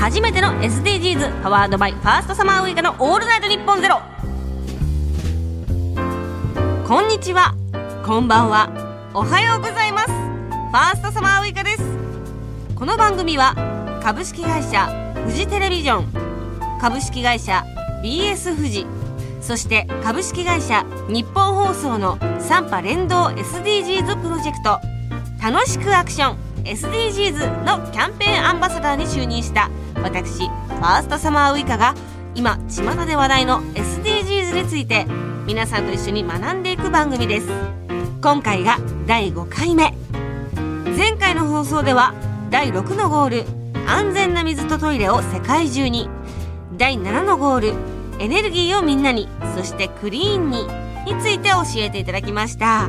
初めての SDGs パワードバイファーストサマーウイカのオールナイトニッポンゼロこんにちは。こんばんは。おはようございます。ファーストサマーウイカです。この番組は株式会社フジテレビジョン株式会社 BS 富士そして株式会社日本放送の3波連動 SDGs プロジェクト楽しくアクション。SDGs のキャンペーンアンバサダーに就任した私ファーストサマーウイカが今巷で話題の SDGs について皆さんと一緒に学んでいく番組です。今回が第5回目前回の放送では第6のゴール安全な水とトイレを世界中に。第7のゴールエネルギーをみんなに。そしてクリーンにに。ついて教えていただきました。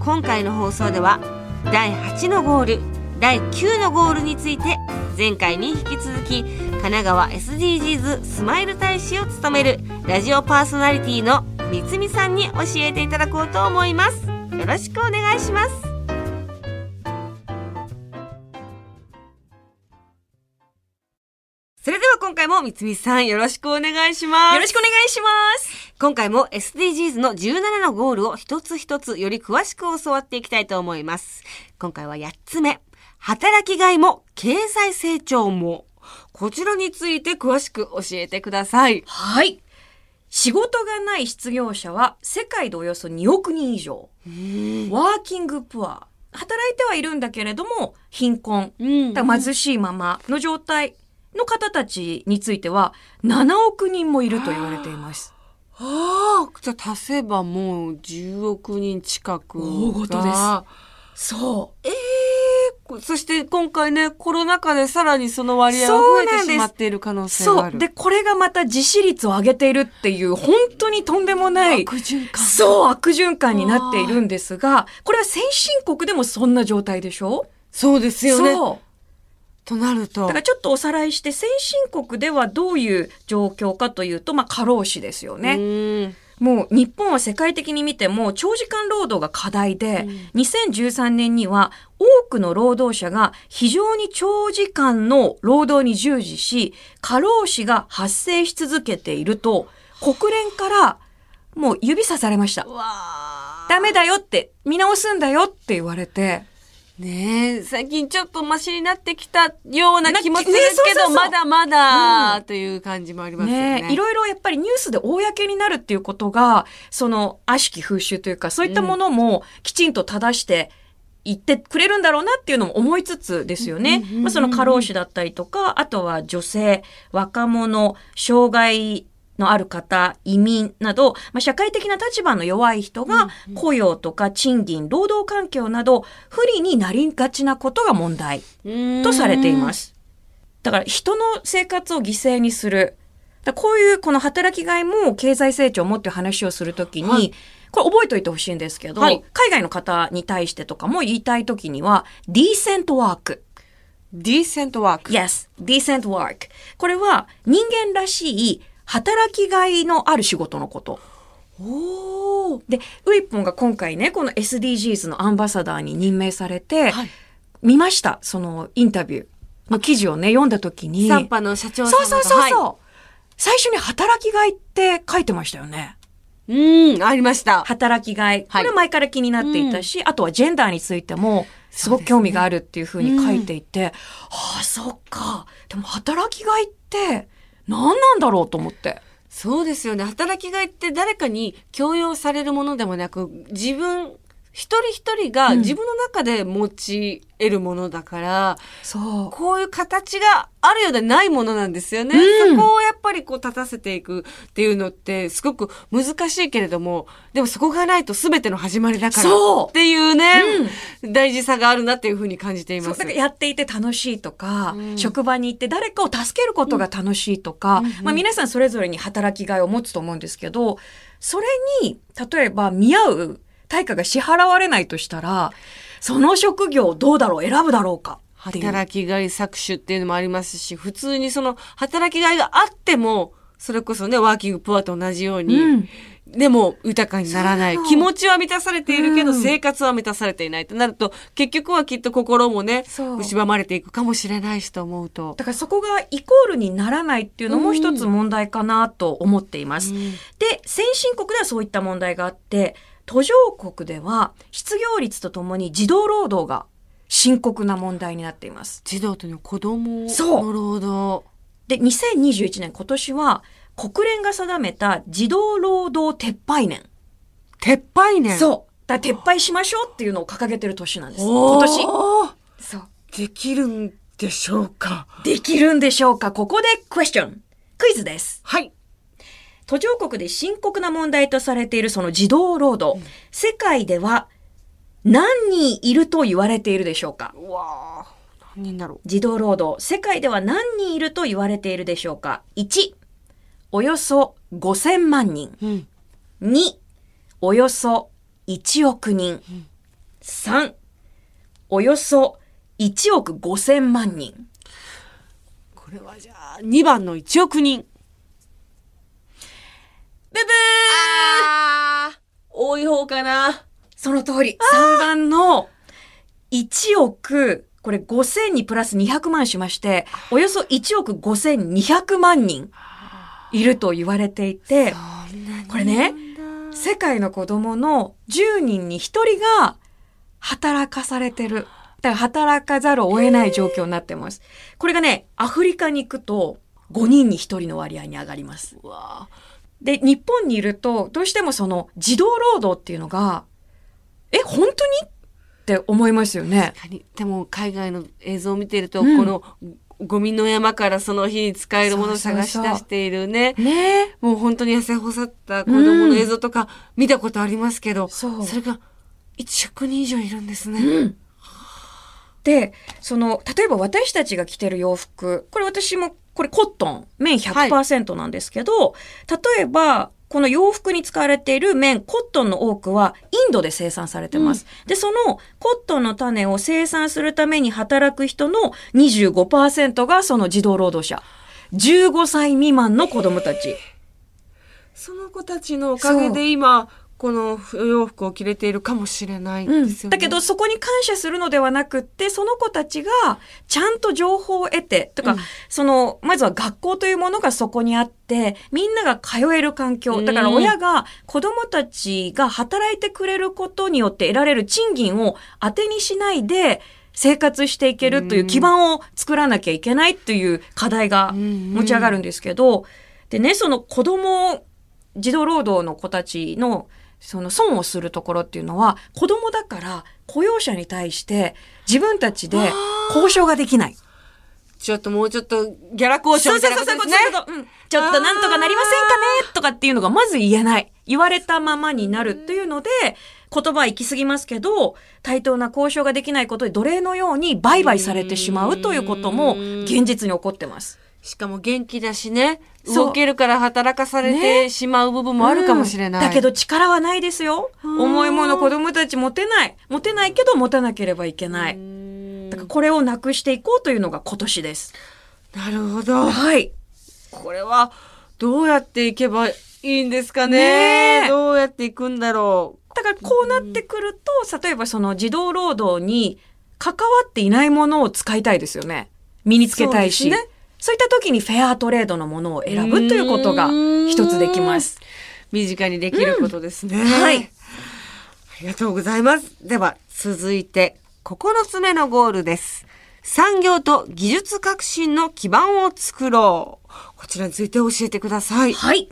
今回の放送では第8のゴール第9のゴールについて前回に引き続き神奈川 SDGs スマイル大使を務めるラジオパーソナリティのみつみさんに教えていただこうと思います。よろしくお願いします。それでは今回もみつみさんよろしくお願いします。よろしくお願いします。今回も SDGs の17のゴールを一つ一つより詳しく教わっていきたいと思います。今回は8つ目。働きがいも経済成長も。こちらについて詳しく教えてください。はい。仕事がない失業者は世界でおよそ2億人以上。ワーキングプア。働いてはいるんだけれども、貧困。貧しいままの状態の方たちについては7億人もいると言われています。ああ、じゃあ足せばもう10億人近く。大事ですそう。ええそして今回ね、コロナ禍でさらにその割合が増えてしまっている可能性がそう。ある。で、これがまた致死率を上げているっていう、本当にとんでもない。悪循環。そう、悪循環になっているんですが、これは先進国でもそんな状態でしょ？そうですよね。となると。だからちょっとおさらいして、先進国ではどういう状況かというと、まあ、過労死ですよね。ね。もう日本は世界的に見ても長時間労働が課題で、2013年には多くの労働者が非常に長時間の労働に従事し、過労死が発生し続けていると、国連からもう指さされました。ダメだよって、見直すんだよって言われて、ねえ、最近ちょっとマシになってきたような気もするねそうけど、まだまだ、という感じもありますよね。ねいろいろやっぱりニュースで公になるっていうことが、その悪しき風習というか、そういったものもきちんと正して言ってくれるんだろうなっていうのも思いつつですよね。まあ、その過労死だったりとか、あとは女性、若者、障害のある方、移民など、まあ、社会的な立場の弱い人が雇用とか賃金、労働環境など不利になりがちなことが問題。とされています。だから人の生活を犠牲にする。こういうこの働きがいも経済成長もっていう話をするときに、はいこれ覚えておいてほしいんですけど、はい海外の方に対してとかも言いたいときには、decent work。ディーセントワーク。yes, decent work. これは人間らしい働きがいのある仕事のこと。おー。で、ウイポンが今回ね、この SDGs のアンバサダーに任命されて、はい見ました。そのインタビューの記事をね、読んだときに。サンパの社長さんそうそうそうそう、は最初に働きがいって書いてましたよね。いうん、ありました。働きがい。こはいれ前から気になっていたし、あとはジェンダーについても、すごく興味があるっていうふうに書いていて、ああ、そっか。でも働きがいって何なんだろうと思って。そうですよね。働きがいって誰かに強要されるものでもなく、自分、一人一人がうん。自分の中で持ち得るものだから、そう。こういう形があるようでないものなんですよね。うん。そこをやっぱりこう立たせていくっていうのってすごく難しいけれども、でもそこがないと全ての始まりだからそう。っていうね、大事さがあるなっていうふうに感じています。やっていて楽しいとか、うん。職場に行って誰かを助けることが楽しいとか、まあ皆さんそれぞれに働きがいを持つと思うんですけど、それに、例えば見合う対価が支払われないとしたら、その職業をどうだろう選ぶだろうか。働きがい搾取っていうのもありますし、普通にその働きがいがあっても、それこそね、ワーキングプアと同じように、うん。でも豊かにならない。気持ちは満たされているけど、うん。生活は満たされていないとなると結局はきっと心もねそう。蝕まれていくかもしれないしと思うと。だからそこがイコールにならないっていうのも一つ問題かなと思っています。うん。で、先進国ではそういった問題があって、途上国では失業率とともに児童労働が深刻な問題になっています。児童というのは子供そうの労働。で、2021年今年は国連が定めた児童労働撤廃年。撤廃年？そう。だ撤廃しましょうっていうのを掲げてる年なんです。今年。そう。できるんでしょうか？できるんでしょうか？ここでクエスチョン。クイズです。はい。途上国で深刻な問題とされているその児童労働。世界では何人いると言われているでしょうか？うわあ何人だろ児童労働。世界では何人いると言われているでしょうか ?1、およそ5000万人。う。うん。2、およそ1億人。3、およそ1億5000万人。これはじゃあ、2番の1億人。ブブー多い方かな。その通り。3番の1億、これ5000にプラス200万しまして、およそ1億5200万人いると言われていて、これね、世界の子供の10人に1人が働かされてる。だから働かざるを得ない状況になってます。これがね、アフリカに行くと5人に1人の割合に上がります。うわあで、日本にいると、どうしてもその児童労働っていうのが、え、本当に？って思いますよね。確かにでも海外の映像を見てると、うんこのゴミの山からその日に使えるものを探し出しているね。ねもう本当に痩せ細った子供の映像とか見たことありますけど、そうそれが1億人以上いるんですね。うん。で、その、例えば私たちが着てる洋服、これ私も、これコットン、綿100%なんですけど、例えば、この洋服に使われている綿、コットンの多くはインドで生産されてます。で、そのコットンの種を生産するために働く人の25%がその児童労働者。15歳未満の子供たち。その子たちのおかげで今、このお洋服を着れているかもしれないですよね。だけどそこに感謝するのではなくってその子たちがちゃんと情報を得てとか、うん。そのまずは学校というものがそこにあってみんなが通える環境。だから親が子供たちが働いてくれることによって得られる賃金を当てにしないで生活していけるという基盤を作らなきゃいけないという課題が持ち上がるんですけど、でね、その子供、児童労働の子たちの、その損をするところっていうのは、子供だから雇用者に対して自分たちで交渉ができない。ちょっともうちょっとギャラ交渉みたいなことですね。そうそうそううんちょっとなんとかなりませんかねとかっていうのがまず言えない。言われたままになるっていうので、言葉は行き過ぎますけど、対等な交渉ができないことで奴隷のように売買されてしまうということも現実に起こってます。しかも元気だしね、動けるから働かされてしまう部分もあるかもしれない。うんだけど力はないですよ。うん重いもの子供たち持てない。持てないけど持たなければいけなうい。んだからこれをなくしていこうというのが今年です。なるほど。はい。これはどうやっていけばいいんですかね？どうやっていくんだろだからこうなってくると、例えばその児童労働に関わっていないものを使いたいですよね。身につけたいし。そうですねそういった時にフェアトレードのものを選ぶということが一つできます。う。身近にできることですね。はい。ありがとうございます。では、続いて、9つ目のゴールです。産業と技術革新の基盤を作ろう。こちらについて教えてください。はい。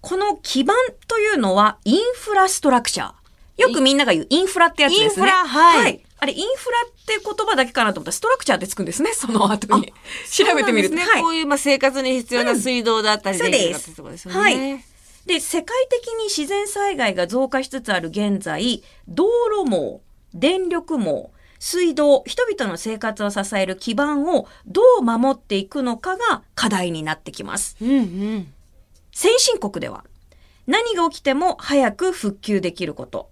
この基盤というのはインフラストラクチャー。よくみんなが言うインフラってやつですね。インフラはいあれ、インフラって言葉だけかなと思ったら、ストラクチャーってつくんですね、その後に。調べてみると。ね。はいこういう、まあ、生活に必要な水道だったり、そう電気だったですですよね。はいで、世界的に自然災害が増加しつつある現在、道路網、電力網、水道、人々の生活を支える基盤をどう守っていくのかが課題になってきます。うんうん。先進国では、何が起きても早く復旧できること。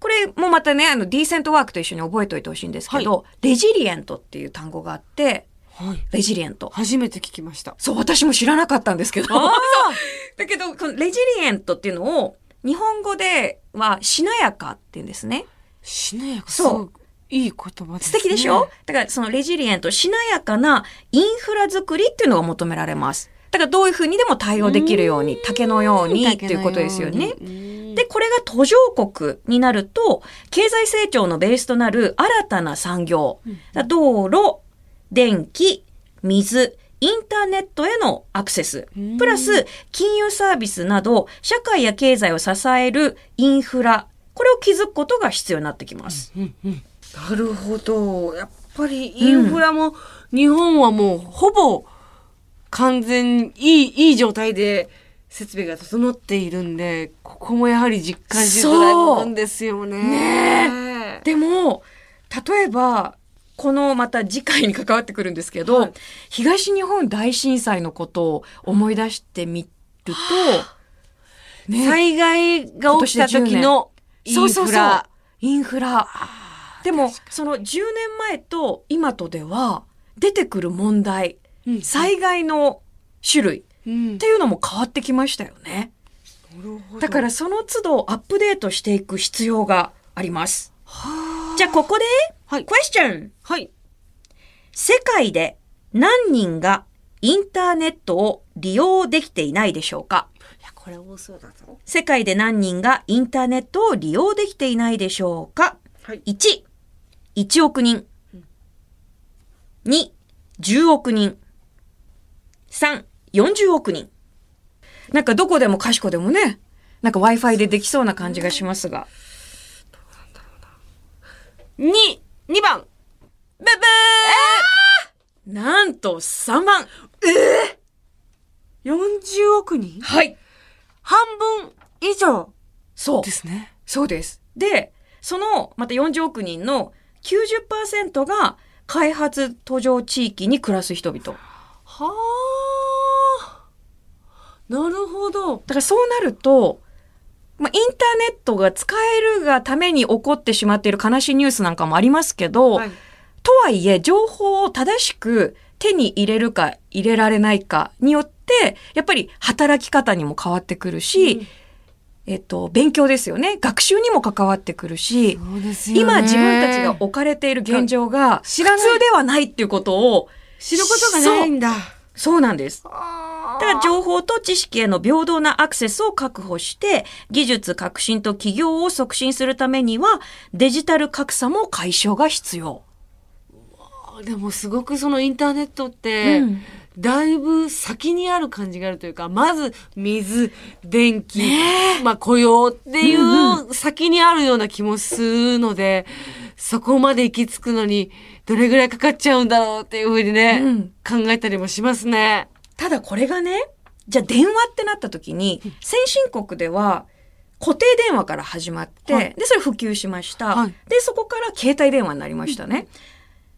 これもまたね、あの、ディーセントワークと一緒に覚えておいてほしいんですけど、レジリエントっていう単語があって、はい。レジリエント。初めて聞きました。そう、私も知らなかったんですけど。あ だけど、このレジリエントっていうのを、日本語ではしなやかって言うんですね。しなやか。そういいい言葉です、素敵でしょ？だからそのレジリエント、しなやかなインフラ作りっていうのが求められます。だからどういうふうにでも対応できるように、竹のようにっていうことですよね。で、これが途上国になると、経済成長のベースとなる新たな産業、だ道路、電気、水、インターネットへのアクセス、プラス金融サービスなど、社会や経済を支えるインフラ、これを築くことが必要になってきます。なるほど。やっぱりインフラも、日本はもうほぼ完全いい、いい状態で設備が整っているんで、ここもやはり実感しづらいものですよね。ねでも、例えば、このまた次回に関わってくるんですけど、はい。東日本大震災のことを思い出してみると、ね。災害が起きた時のインフラ。そうそうそう。インフラ。でも、その10年前と今とでは、出てくる問題、うん災害の種類。っうんていうのも変わってきましたよね。だからその都度アップデートしていく必要があります。じゃあここで、はいクエスチョンはい。世界で何人がインターネットを利用できていないでしょうか？いや、これ多そうだぞ。世界で何人がインターネットを利用できていないでしょうか？はい。1、1億人。2、10億人。3、40億人。なんかどこでもかしこでもね、なんか Wi-Fi でできそうな感じがしますが。2、2番。ブブーなんと3万。40億人？はい。半分以上そうで。すね。そうです。で、その、また40億人の90%が開発途上地域に暮らす人々。はあ。なるほど。だからそうなると、まあ、インターネットが使えるがために起こってしまっている悲しいニュースなんかもありますけど、はいとはいえ情報を正しく手に入れるか入れられないかによって、やっぱり働き方にも変わってくるし、うんえっと、勉強ですよね。学習にも関わってくるし、ね。今自分たちが置かれている現状が普通ではないっていうことを知ることがないんだ。そうなんです。だだから情報と知識への平等なアクセスを確保して、技術革新と企業を促進するためには、デジタル格差も解消が必要。でもすごくそのインターネットって、うんだいぶ先にある感じがあるというか、まず水、電気、まあ雇用っていう先にあるような気もするので、そこまで行き着くのにどれぐらいかかっちゃうんだろうっていうふうにね、うん考えたりもしますね。ただこれがね、じゃあ電話ってなった時に、先進国では固定電話から始まって、はいで、それ普及しました。はいで、そこから携帯電話になりましたね。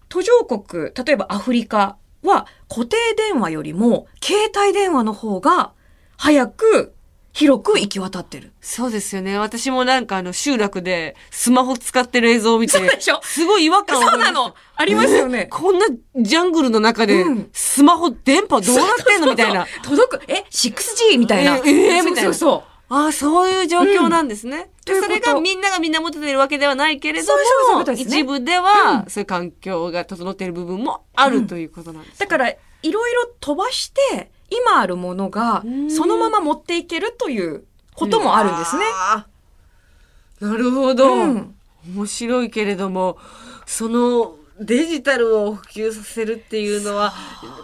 途上国、例えばアフリカは固定電話よりも携帯電話の方が早く広く行き渡ってる。そうですよね。私もなんかあの集落でスマホ使ってる映像を見てそうでしょ、すごい違和感をそうなのありますよね。こんなジャングルの中でうんスマホ電波どうなってんのみたいな。届く、え、6G? みたいな。ええーみたいなそうそうそう。ああ、そういう状況なんですね。うことそれがみんながみんな持っててるわけではないけれども、そうそうね一部では、そういう環境が整っている部分もあるということなんです、だから、いろいろ飛ばして、今あるものがうん、そのまま持っていけるということもあるんですね。なるほど、うん。面白いけれども、そのデジタルを普及させるっていうのは、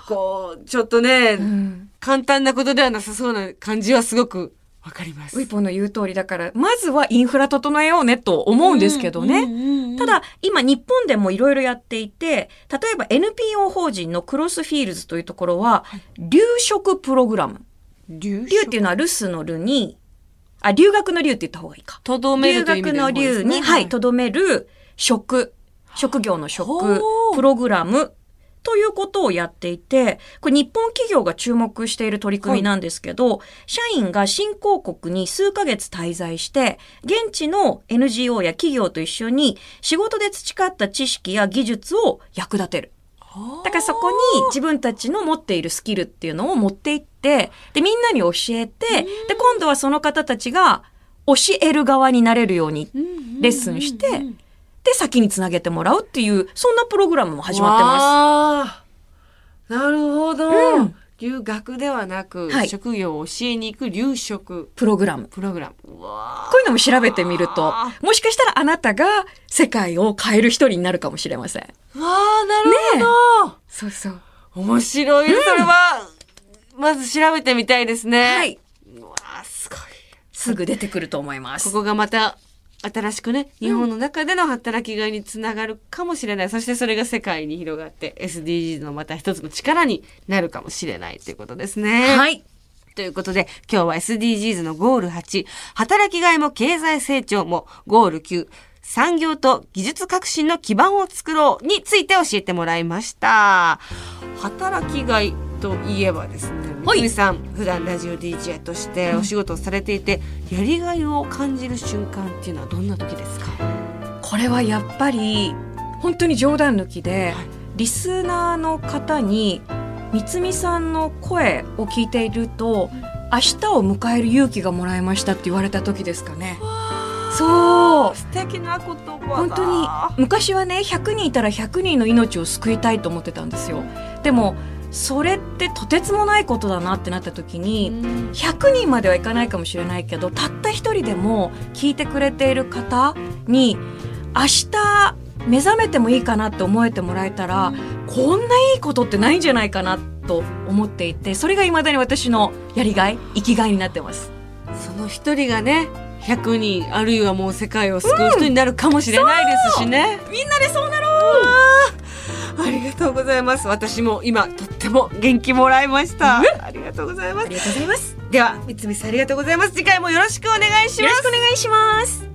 こう、ちょっとね、うん。簡単なことではなさそうな感じはすごくわかります。ウィポンの言う通りだから、まずはインフラ整えようねと思うんですけどね。うんうんうんうんただ、今日本でもいろいろやっていて、例えば NPO 法人のクロスフィールズというところは、留職プログラム。留留っていうのは留守の留に、あ、留学の留って言った方がいいか。とどめ留るという意味で学の留に、はい、とどめる職、職業の職プログラムということをやっていて、これ日本企業が注目している取り組みなんですけど、社員が新興国に数ヶ月滞在して、現地の NGO や企業と一緒に仕事で培った知識や技術を役立てる。だからそこに自分たちの持っているスキルっていうのを持っていって、で、みんなに教えて、で、今度はその方たちが教える側になれるように、レッスンしてで、先につなげてもらうっていう、そんなプログラムも始まってます。す。なるほど。うん留学ではなく、はい職業を教えに行く留職プログラム。プログラム。こういうのも調べてみると、もしかしたらあなたが世界を変える一人になるかもしれません。ーわあ、なるほど。そうそう。面白い。それは、まず調べてみたいですね。はい。うわあ、すごい。すぐ出てくると思います。ここがまた、新しくね、日本の中での働きがいにつながるかもしれない。そしてそれが世界に広がって、SDGs のまた一つの力になるかもしれないということですね。はい。ということで、今日は SDGs のゴール8、働きがいも経済成長もゴール9、産業と技術革新の基盤を作ろうについて教えてもらいました。働きがいといえばですね、はい。みつみさん、普段ラジオ DJ としてお仕事をされていて、やりがいを感じる瞬間っていうのはどんな時ですか？これはやっぱり、本当に冗談抜きで、リスナーの方に、みつみさんの声を聞いていると、明日を迎える勇気がもらいましたって言われた時ですかね。そう。素敵な言葉だ。本当に昔はね100人いたら100人の命を救いたいと思ってたんですよ。でもそれってとてつもないことだなってなった時にうん。100人まではいかないかもしれないけどたった一人でも聞いてくれている方に明日目覚めてもいいかなって思えてもらえたらこんないいことってないんじゃないかなと思っていてそれが未だに私のやりがい生きがいになってます。その一人がね100人あるいはもう世界を救う人になるかもしれないですしね、みんなでそうなろう ありがとうございます。私も今とっても元気もらいました。ありがとうございます。ありがとうございます。では三つみさんありがとうございます。次回もよろしくお願いします。よろしくお願いします